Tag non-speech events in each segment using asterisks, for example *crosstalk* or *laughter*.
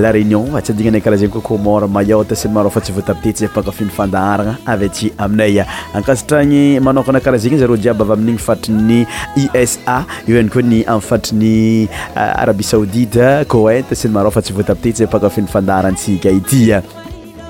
la réunion ats adignanay karaha zegny koa comore mayotte sy ny marofa tsy voatapitety zay pakafinyfandarana avytsy aminaya ankasatragny manokana karaha zegny zaro jiaby avy amin'igny fatriny isa io any koa ny ami' fatriny euh, arabi saodite cointe sy ny marofa tsy voatapitety zay pakafinyfandaharaantsika itya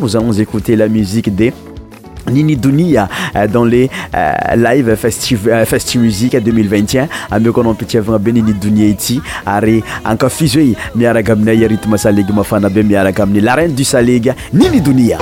nous allons écouter la musique de Nini Dunia euh, dans les euh, live festi euh, festi musique 2021 ameko nampitiavagna be Nini Dunia ity ary ankafizo e miaraka aminay rythme salega mafana be miaraka amin'ny la reine du salega Nini Dunia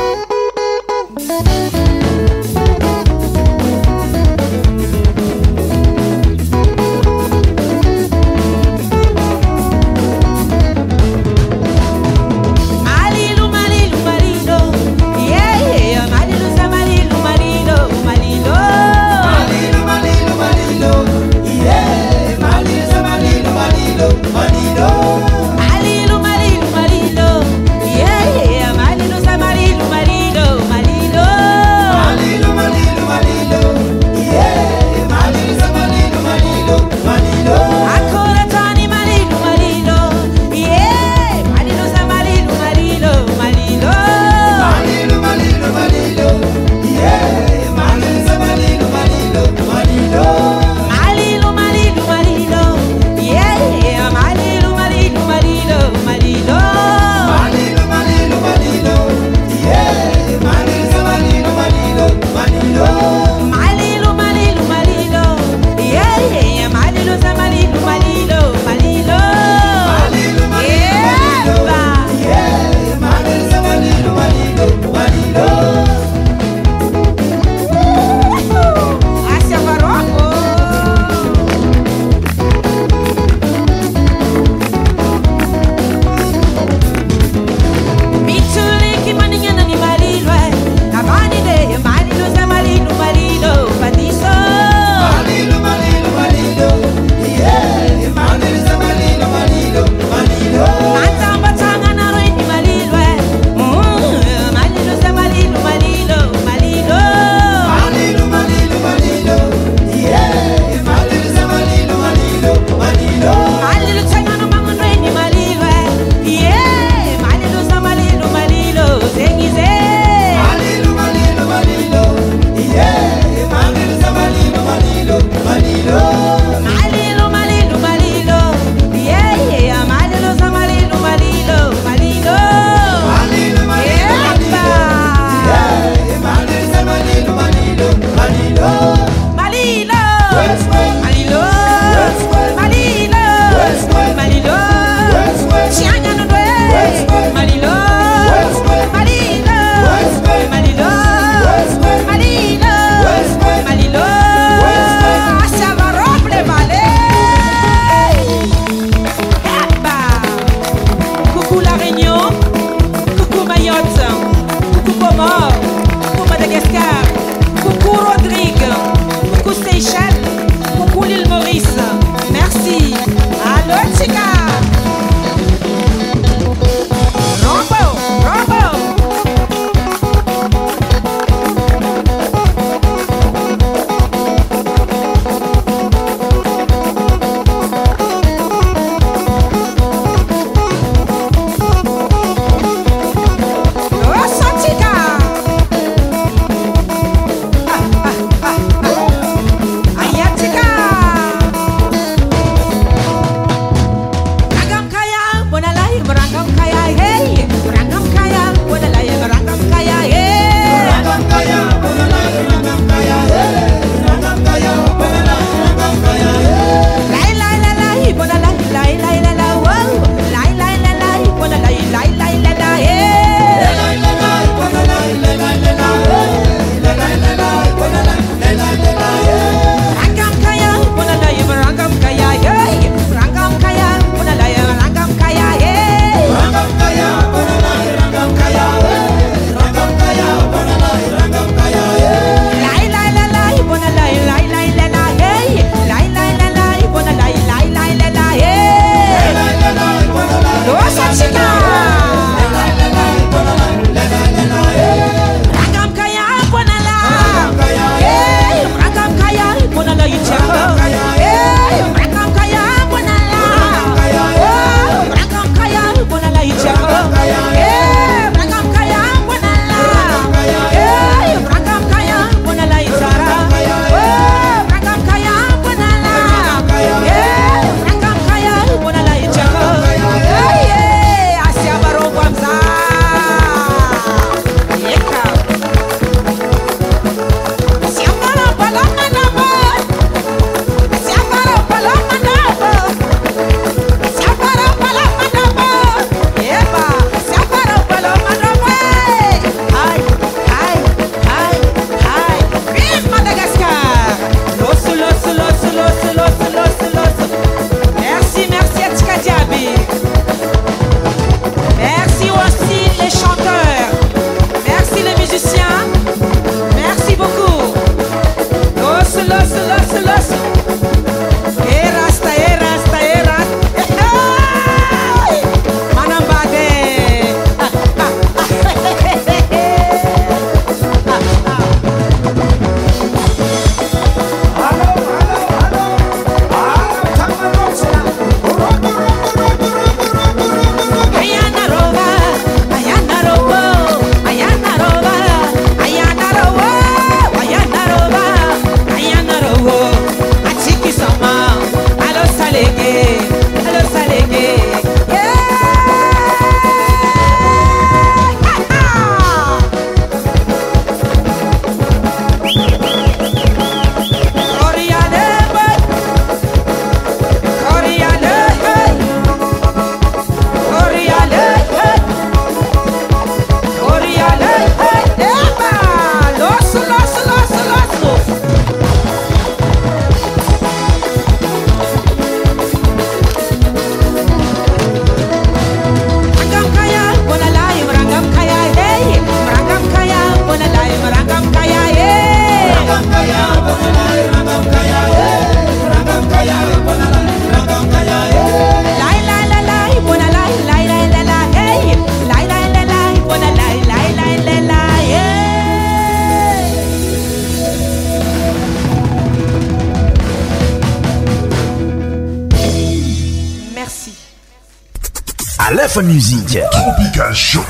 分女性特必感受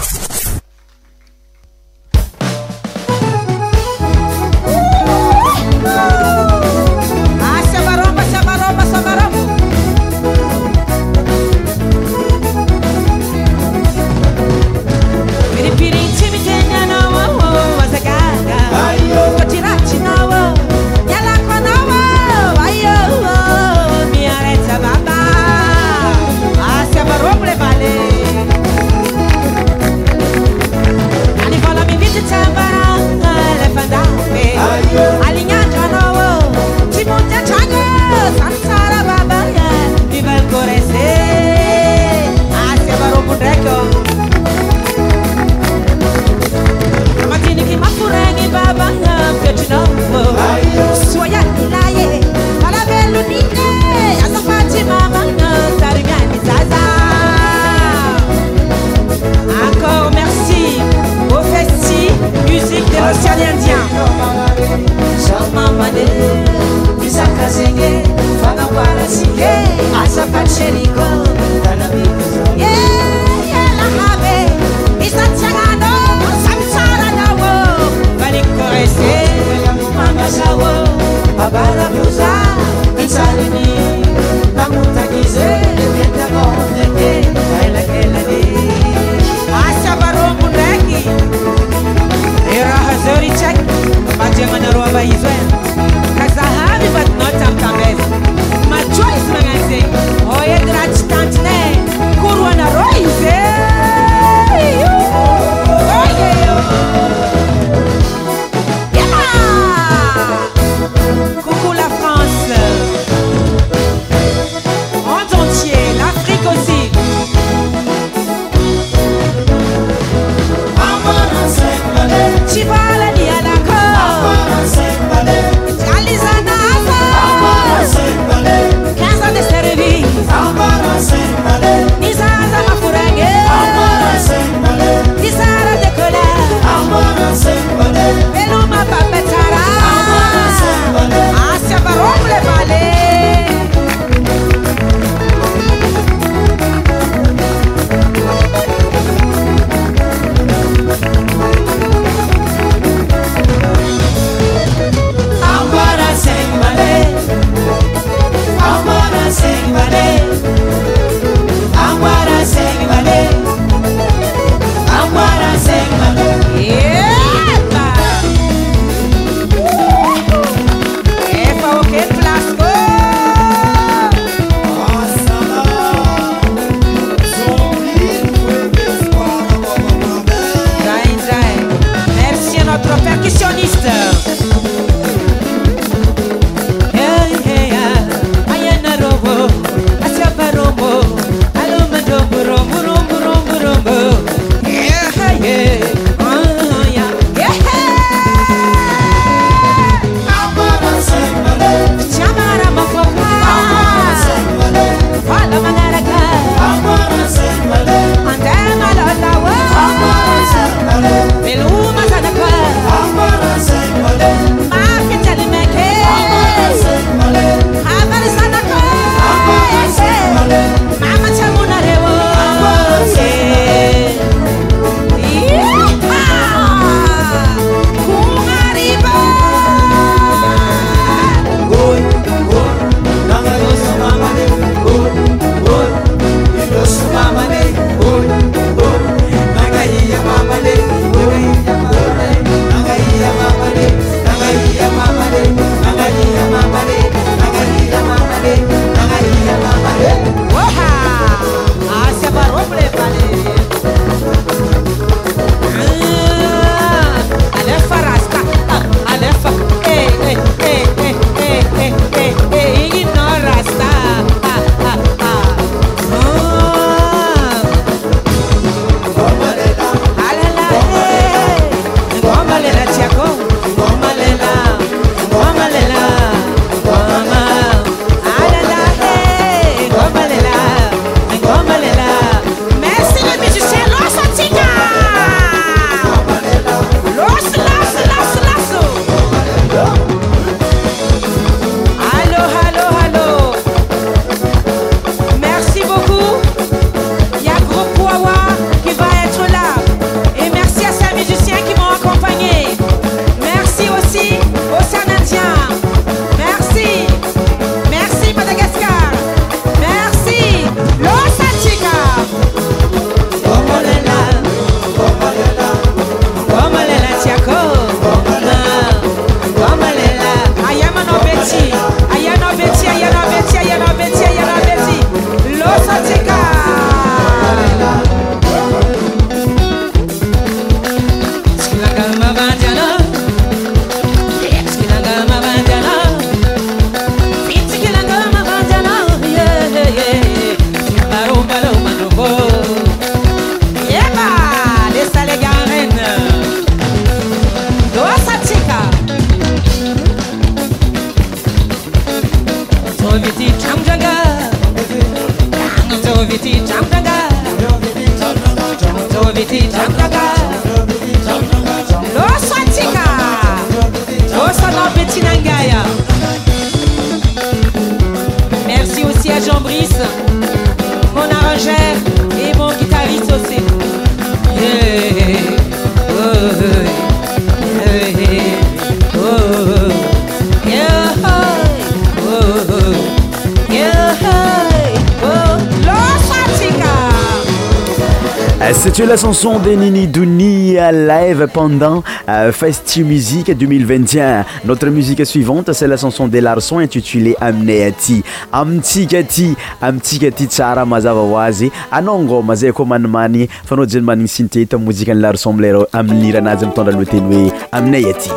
sa tsy oe la chanson de nini doni euh, live pendant fasti musiqe 2021 notre musique suivante s'a la chanson de larson intitulé aminay aty amitsika aty amitsika aty tsara mazava hoazy anao ngô mazay koa manimaniny fanaojenymaniny synteta mozike ny larson mler aminira anazy amitandraloateny hoe aminay aty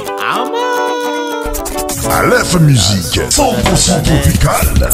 lfa musiqe 10tporcent topicale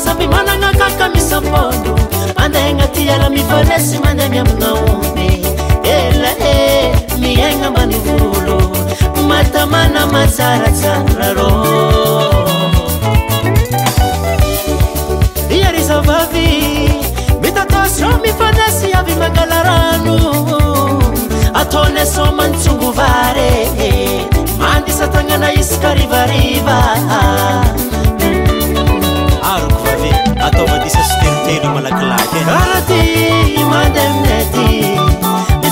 saby manana akaka misapono mandegna ty ala mifanesy mandeha mi aminaomby elae miagna mbanivolo matamana majarajarorarô iaryzavavy mitataso mifanasy avy magala rano ataonyso manytsonbovaree mandisatagnana isakarivariva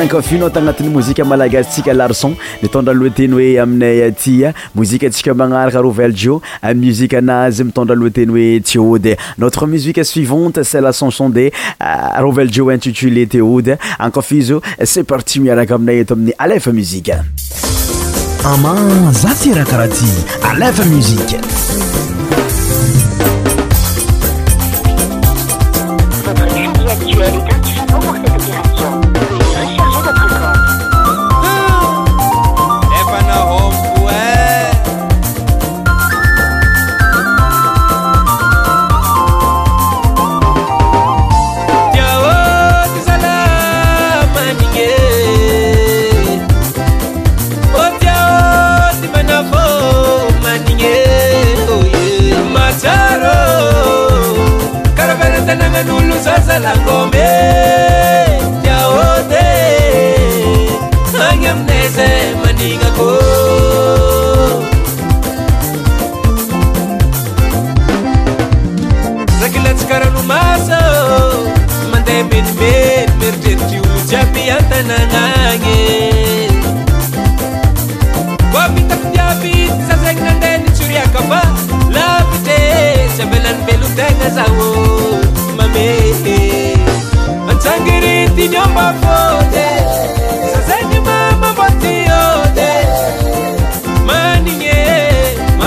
ankafinao tagnatin'ny mozika malagasytsika larson mitondra aloha teny hoe aminay atya ah. mozike atsika magnaraka rovelejio ah, muzike anazy mitondra aloha teny hoe ti ody notre musique suivante c'est lachanson de ah, rovelle jo intitulé ti ody enkafi iz o oh, se parti miaraka aminay eto amin'ny alefa muzike ama zatiraha karaha ty alfa msie maniakôrakilatsy karalomaza mandeha benibeny meridrerydiojapiantanagnagne koabitakitiaby sasagny nandeha nitsoriakaba labite syabelanymbelotegna zao mame antsangiry tynyomavôty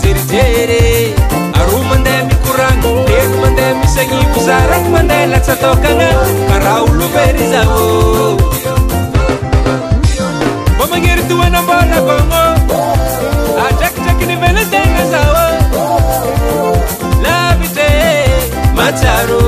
jerijery aroa mandeha mikorana leano mandeha misahivozaraka mandeha latsataokagnay karaha olo bery zaho famagnery tohanambolakagno adrakidrakiny velategna zaoa lavite matsaro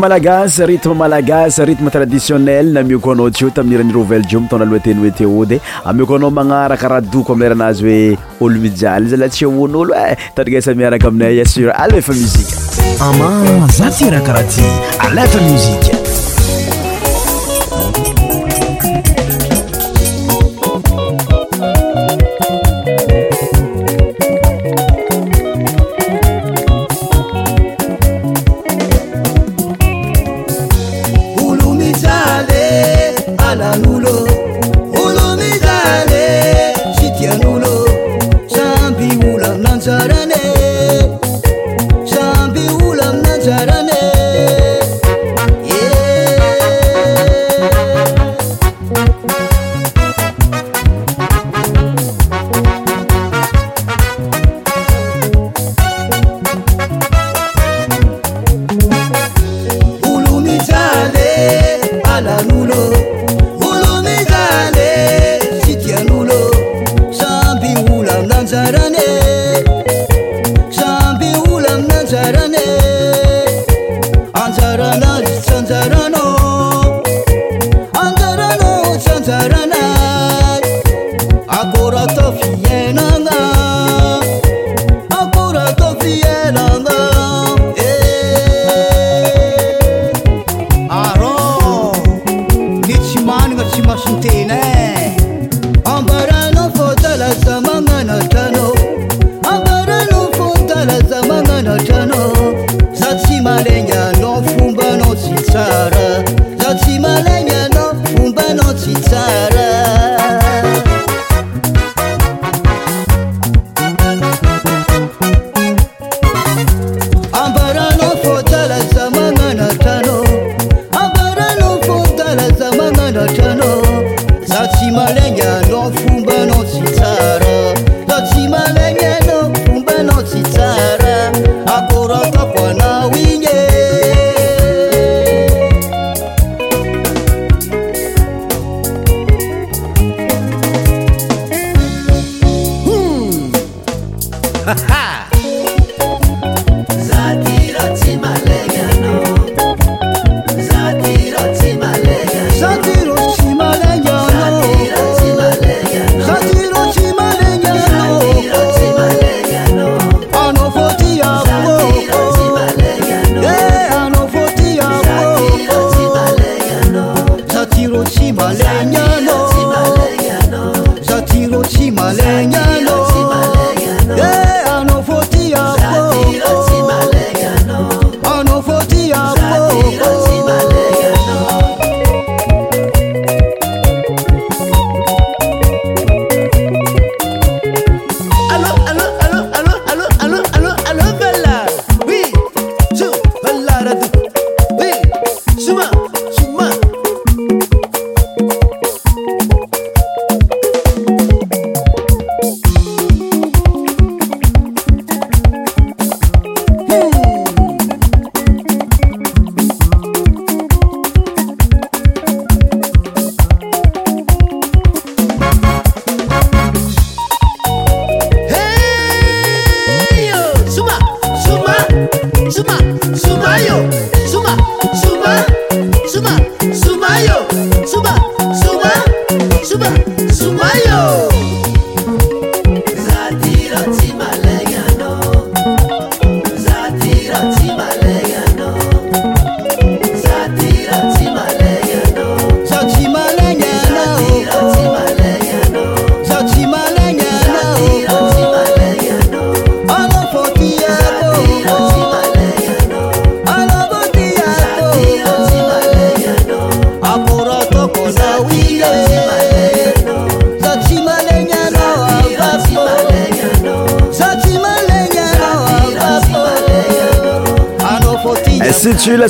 malagasy rytme malagasy rythme traditionnel na mioko anao ty o taminyiraniro ovel jo mitaona alohateny oe tyody e ame ko anao magnarakaraha doko amieranazy hoe olomijaly izalah tsyaon'olo e eh, tanagasa miaraka aminay asur alefa mizike ama za tirakaraha ty alefay muzike para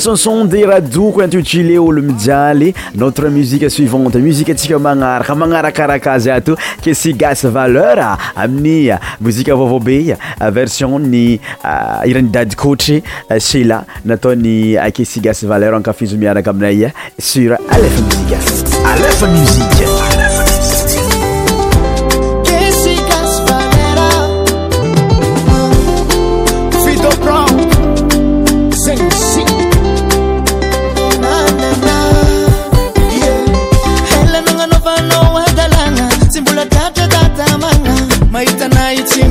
sonson de radoko intitulé olo mijialy notre musiqe suivante musike atsika magnaraka magnarakarakazy ato kesi gase valeur aminy muzike avaovao be version ny euh, iran'ni dady coatry chela nataony kesi gas valeur ankafizo mianaka aminay sur alefa musike alfa msie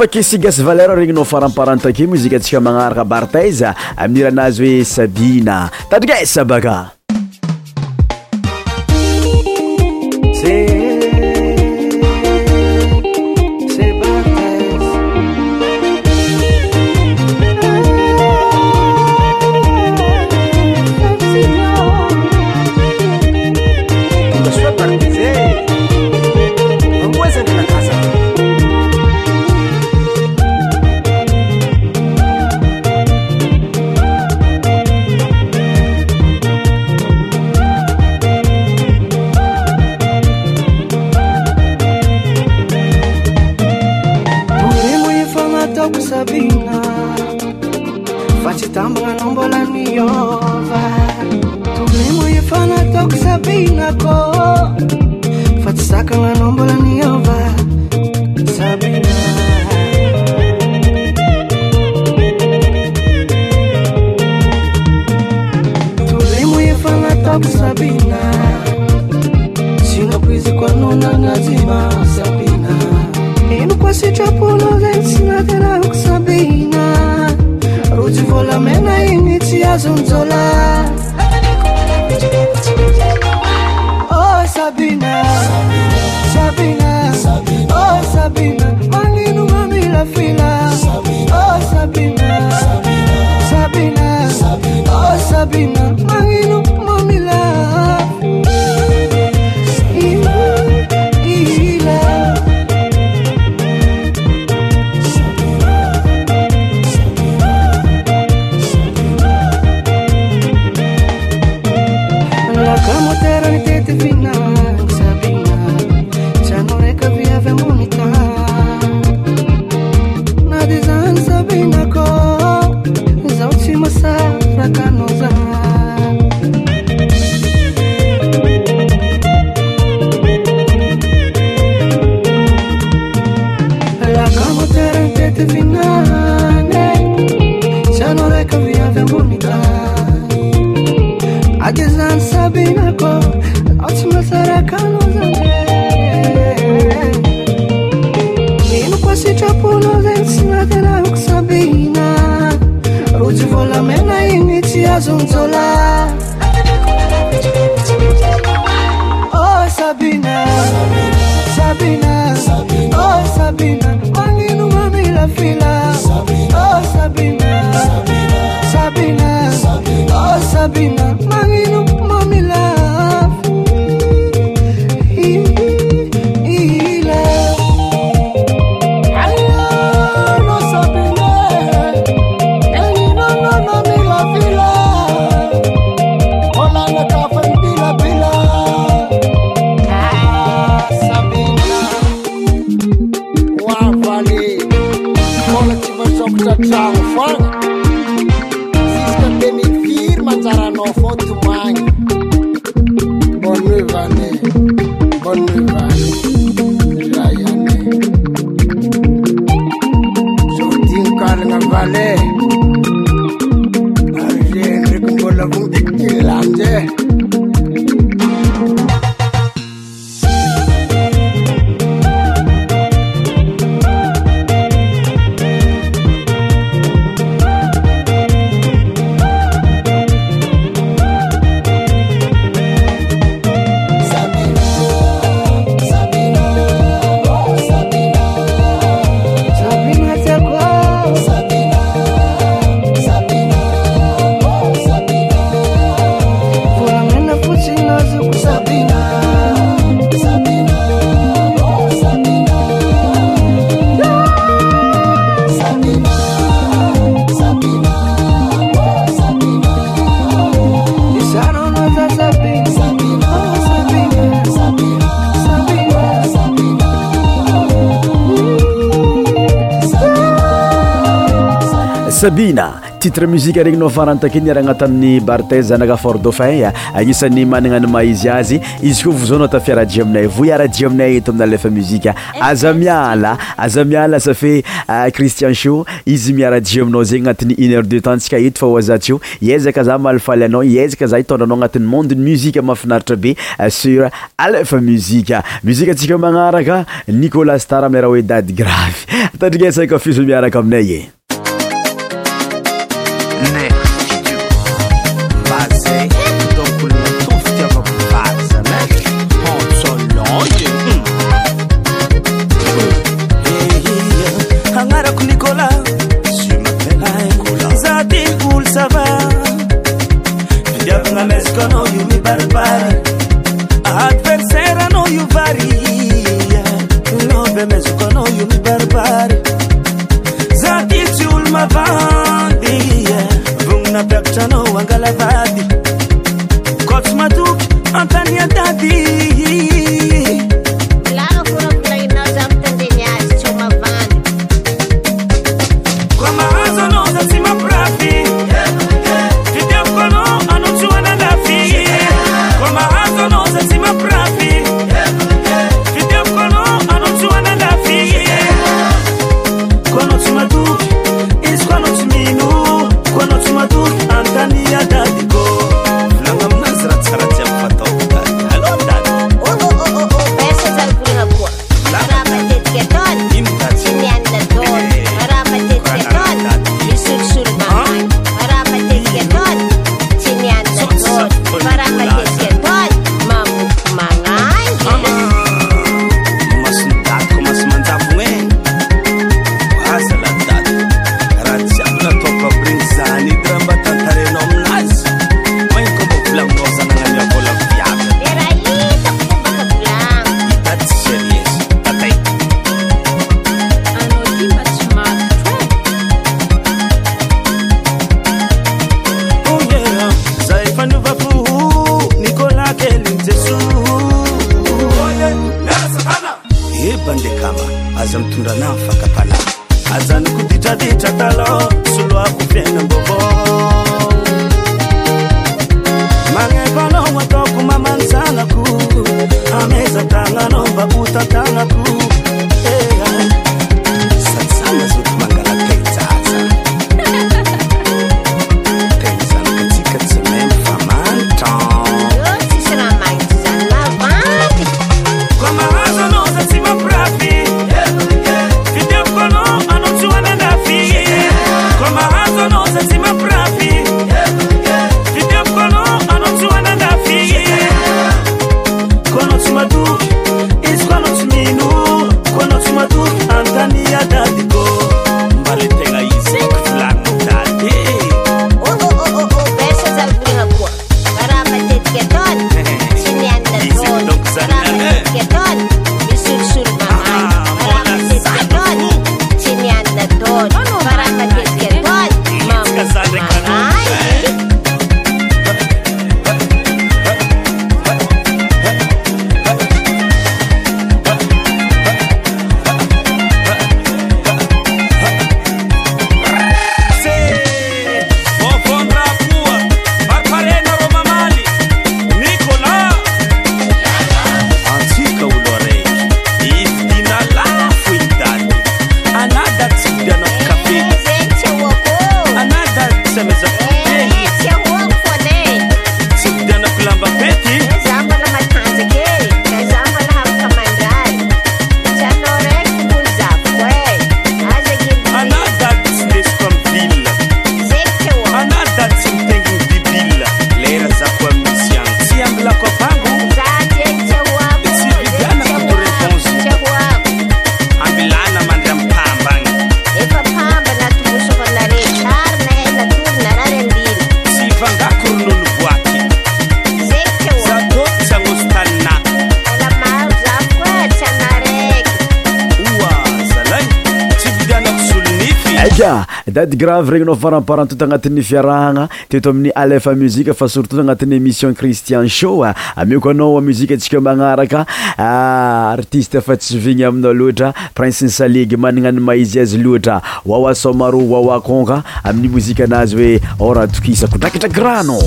fake sigasy valer regny nao faramparantake mozika antsika magnaraka barteiza amin'iranazy hoe sabina tadrika esabaka sabina titre muzika regny nao farantakeny aranat amin'ny barte zanakafr anisan'ny mananaymzyazyzyiinzyarai y e grave regny nao faramparantoto agnatin'ny fiarahana teto amin'ny alef muzika fa surtout agnatin'ny émission christian sho ah. ameko anao muzika antsika magnaraka ah, artiste fa tssyvigny aminao loatra prince ny saliage magnana any maiziazy loatra wawasomaro wawa conka amin'ny mozika anazy hoe ora tokisako draikidraiky rano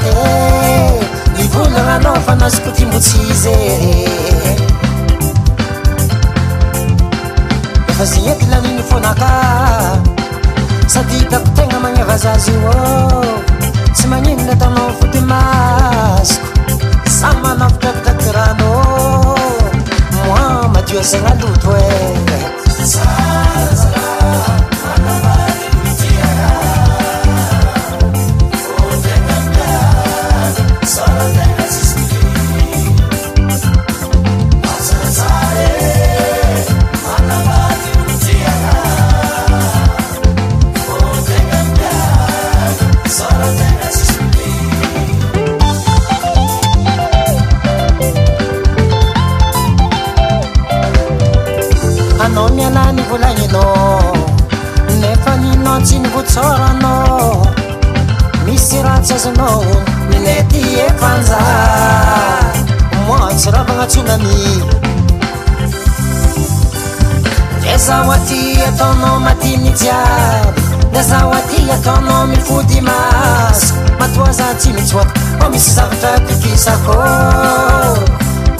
t ivona ranao fa nazoko timbotsyize efa ze gny ety laniny fonaka sady tako tegna magneva zazy io ô tsy maninona tanao fo de masiko sa manafidrakidrak ranô moi madio zagna loto oe tno matimijiar dazawatiatono mifudimas matoazatimisak omissartatikisako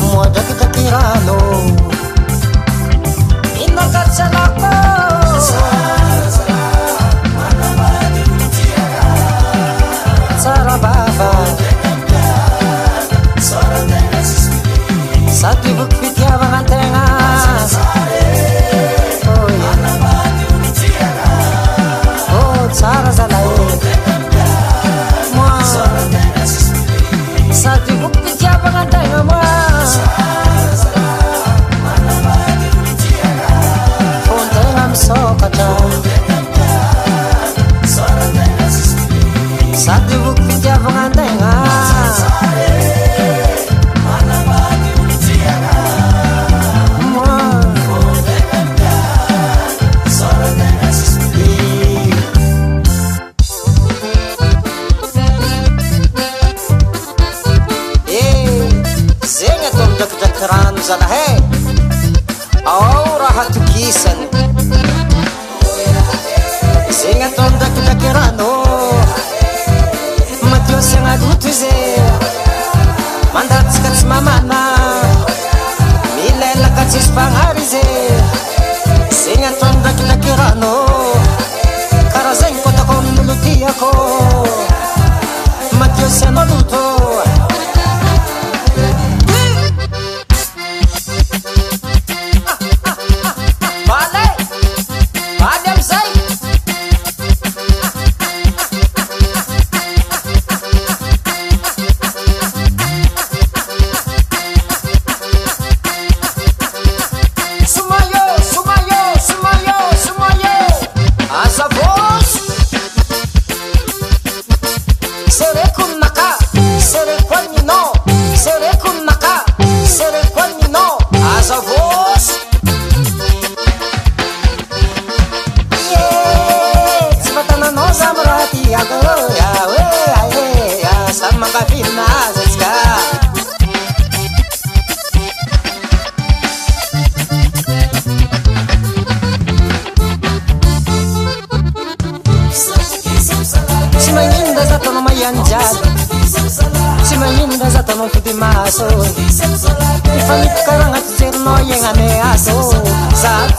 moadakkakirano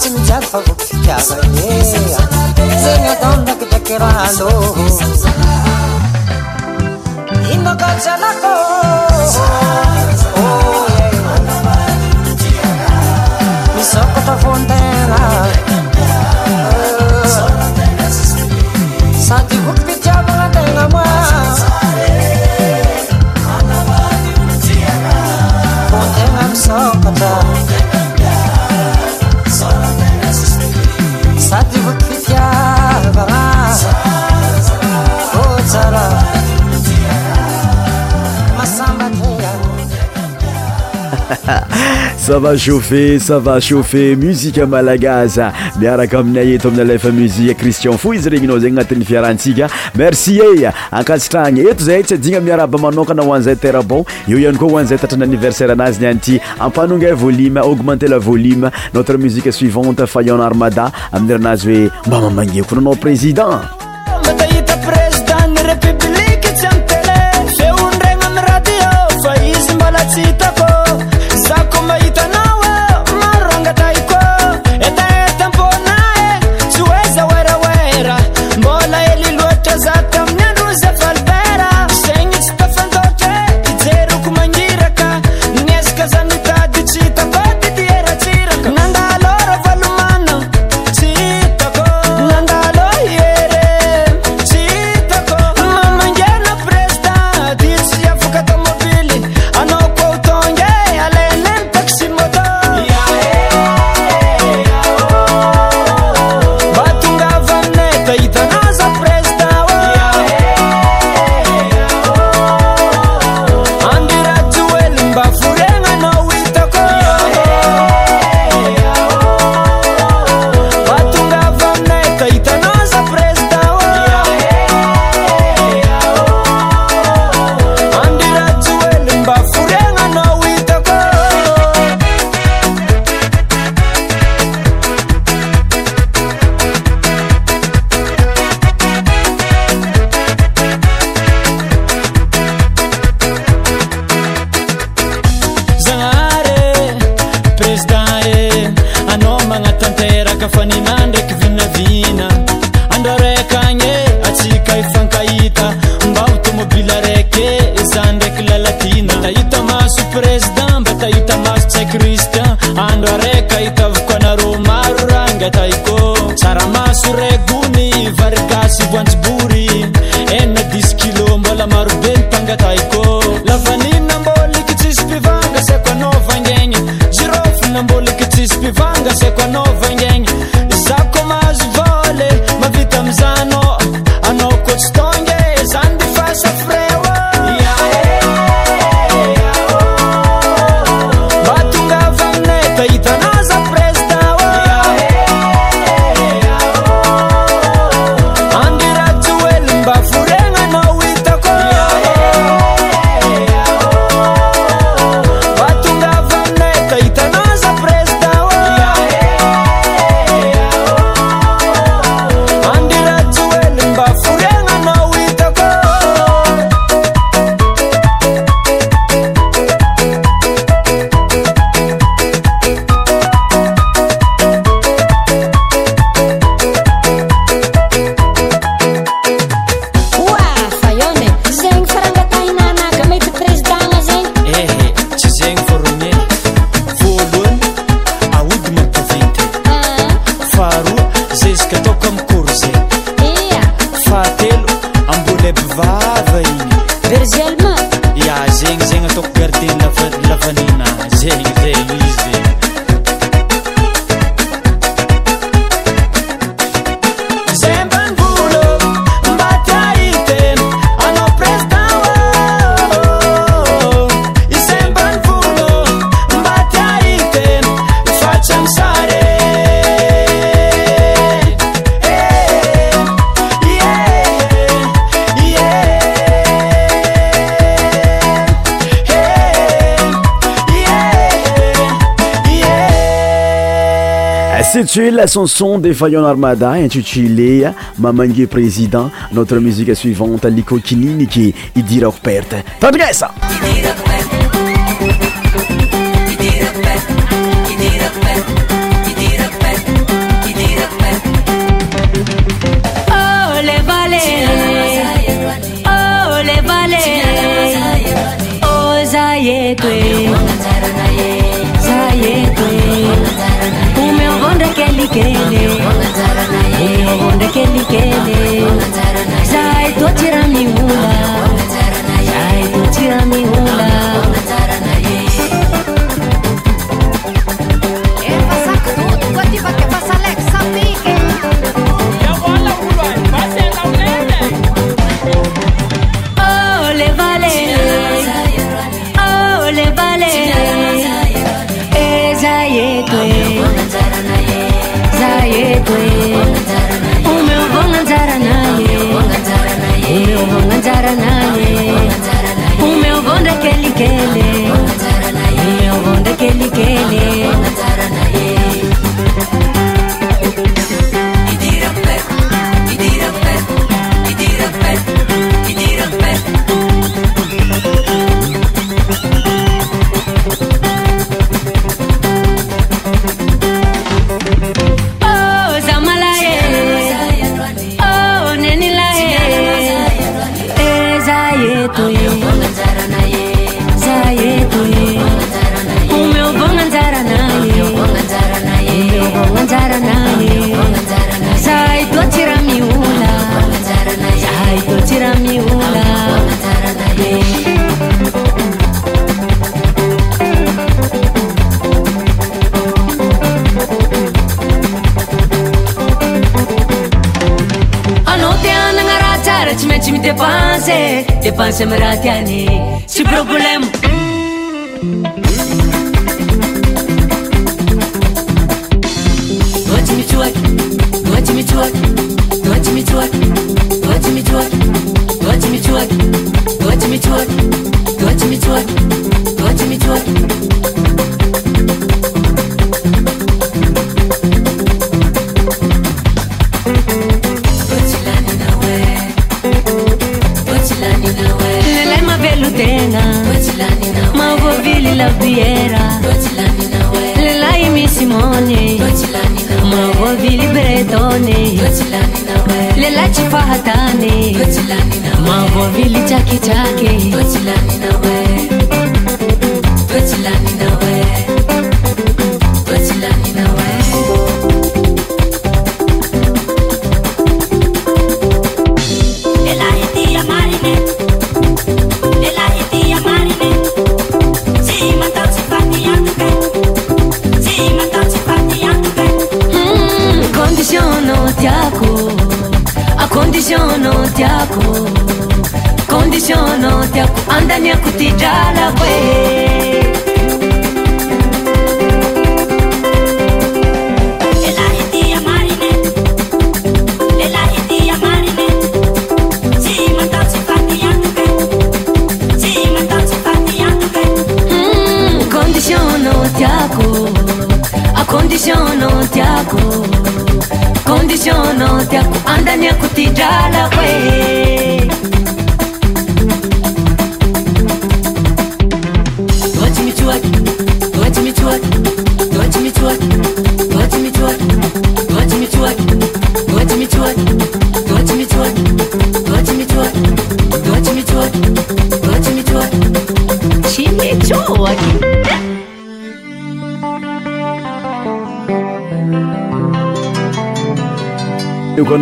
mchafa ukikavanyea zenyatonda kitakiralo inokachanako misokotofontena sava *laughs* chauffer sava chauffet musiqe malagaz miaraka aminay eto aminy alafa muzie cristian fo izy regninao zagny agnatin'ny fiarahantsika merci ey eh. akatsitraagny eto zay tsy adigna miaraba manokana hoanzay terabon eo iany koa hoanzay tatranyanniversaire anazy nianity ampanonga volume augmentér la volume notre musique suivante fayon armada amin'' ranazy hoe mba mamangeko nanao président C'est la chanson des Fayon Armada intitulée Mamangue Président. Notre musique suivante, Liko Kinini qui Idira Perte. T'as bien ça? oh oh ozaye kwe. keleondekelikeleu zai tuaciramimula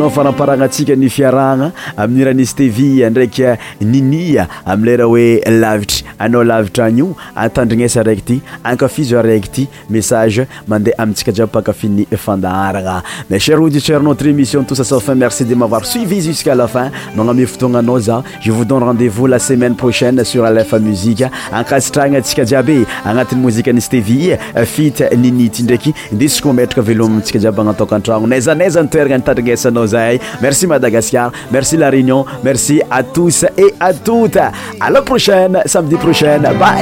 faramparana antsika ny fiarahagna amin'ny rahany stevi ndraiky eh, ninia amileraha hoe lavitry anao lavitraanyio atandrignesa raiky ity kafizraikyty message mandeha amitsika jiaby pakafiny fandaharana mai cher auditeur notre émission tosafin merci de mavoir suivi jusq'àla fin magname fotoananao za je voudone rendezvous la semaine prochaine sur lf musike akasitrana tsika jiaby anati'y mozikenystevi fitninitdraiky ndeskometrakaveo tsiaiabyanatkantranonazanazanterana ntarinesanao zay merci madagascar merci la réunion merci à tous et à toute ala prochaine samedi prochaine ba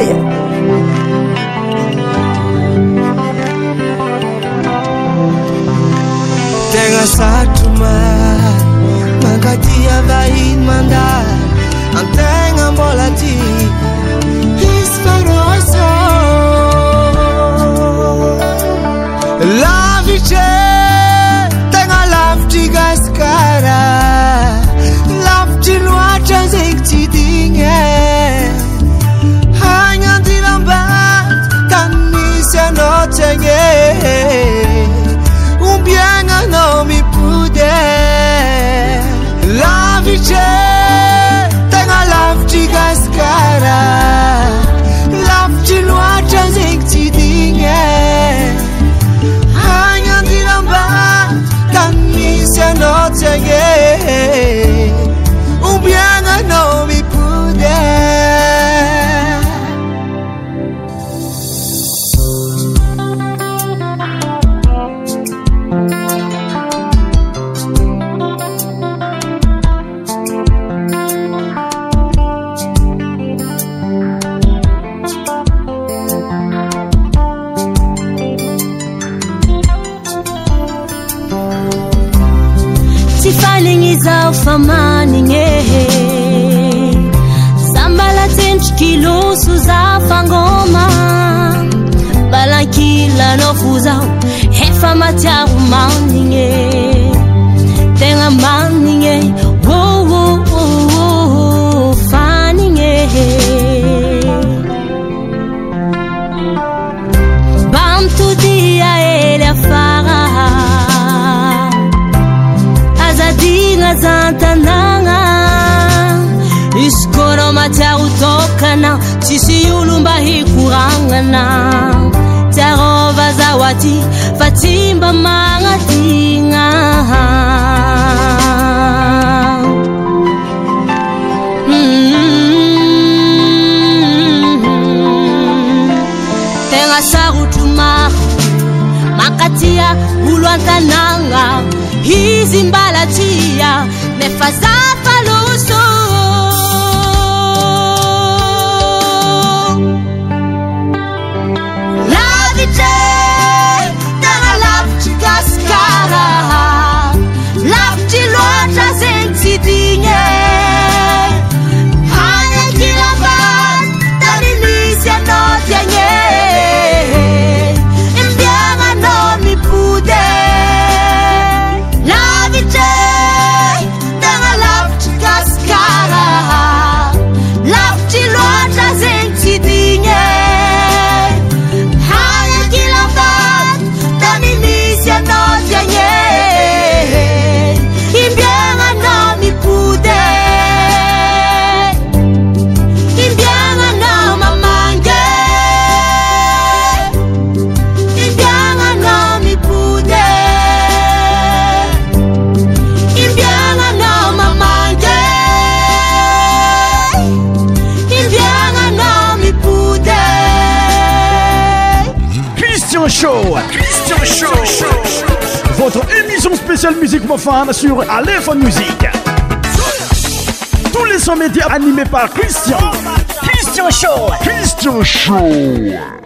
satuma maka dia vain manda antengambolati fa manigne he za mbala tsentro kiloso zafangôma mbalankilanao fo zaho efa matiaro manigne iskolomatiarotokana tisyolomba hikoraana arovazaaty faimba maatieasom mm-hmm. mkaia oloaa hizimbalai I faz musique mon fan sur Aléphone Musique. Tous les sons médias animés par Christian. Christian Show. Christian Show.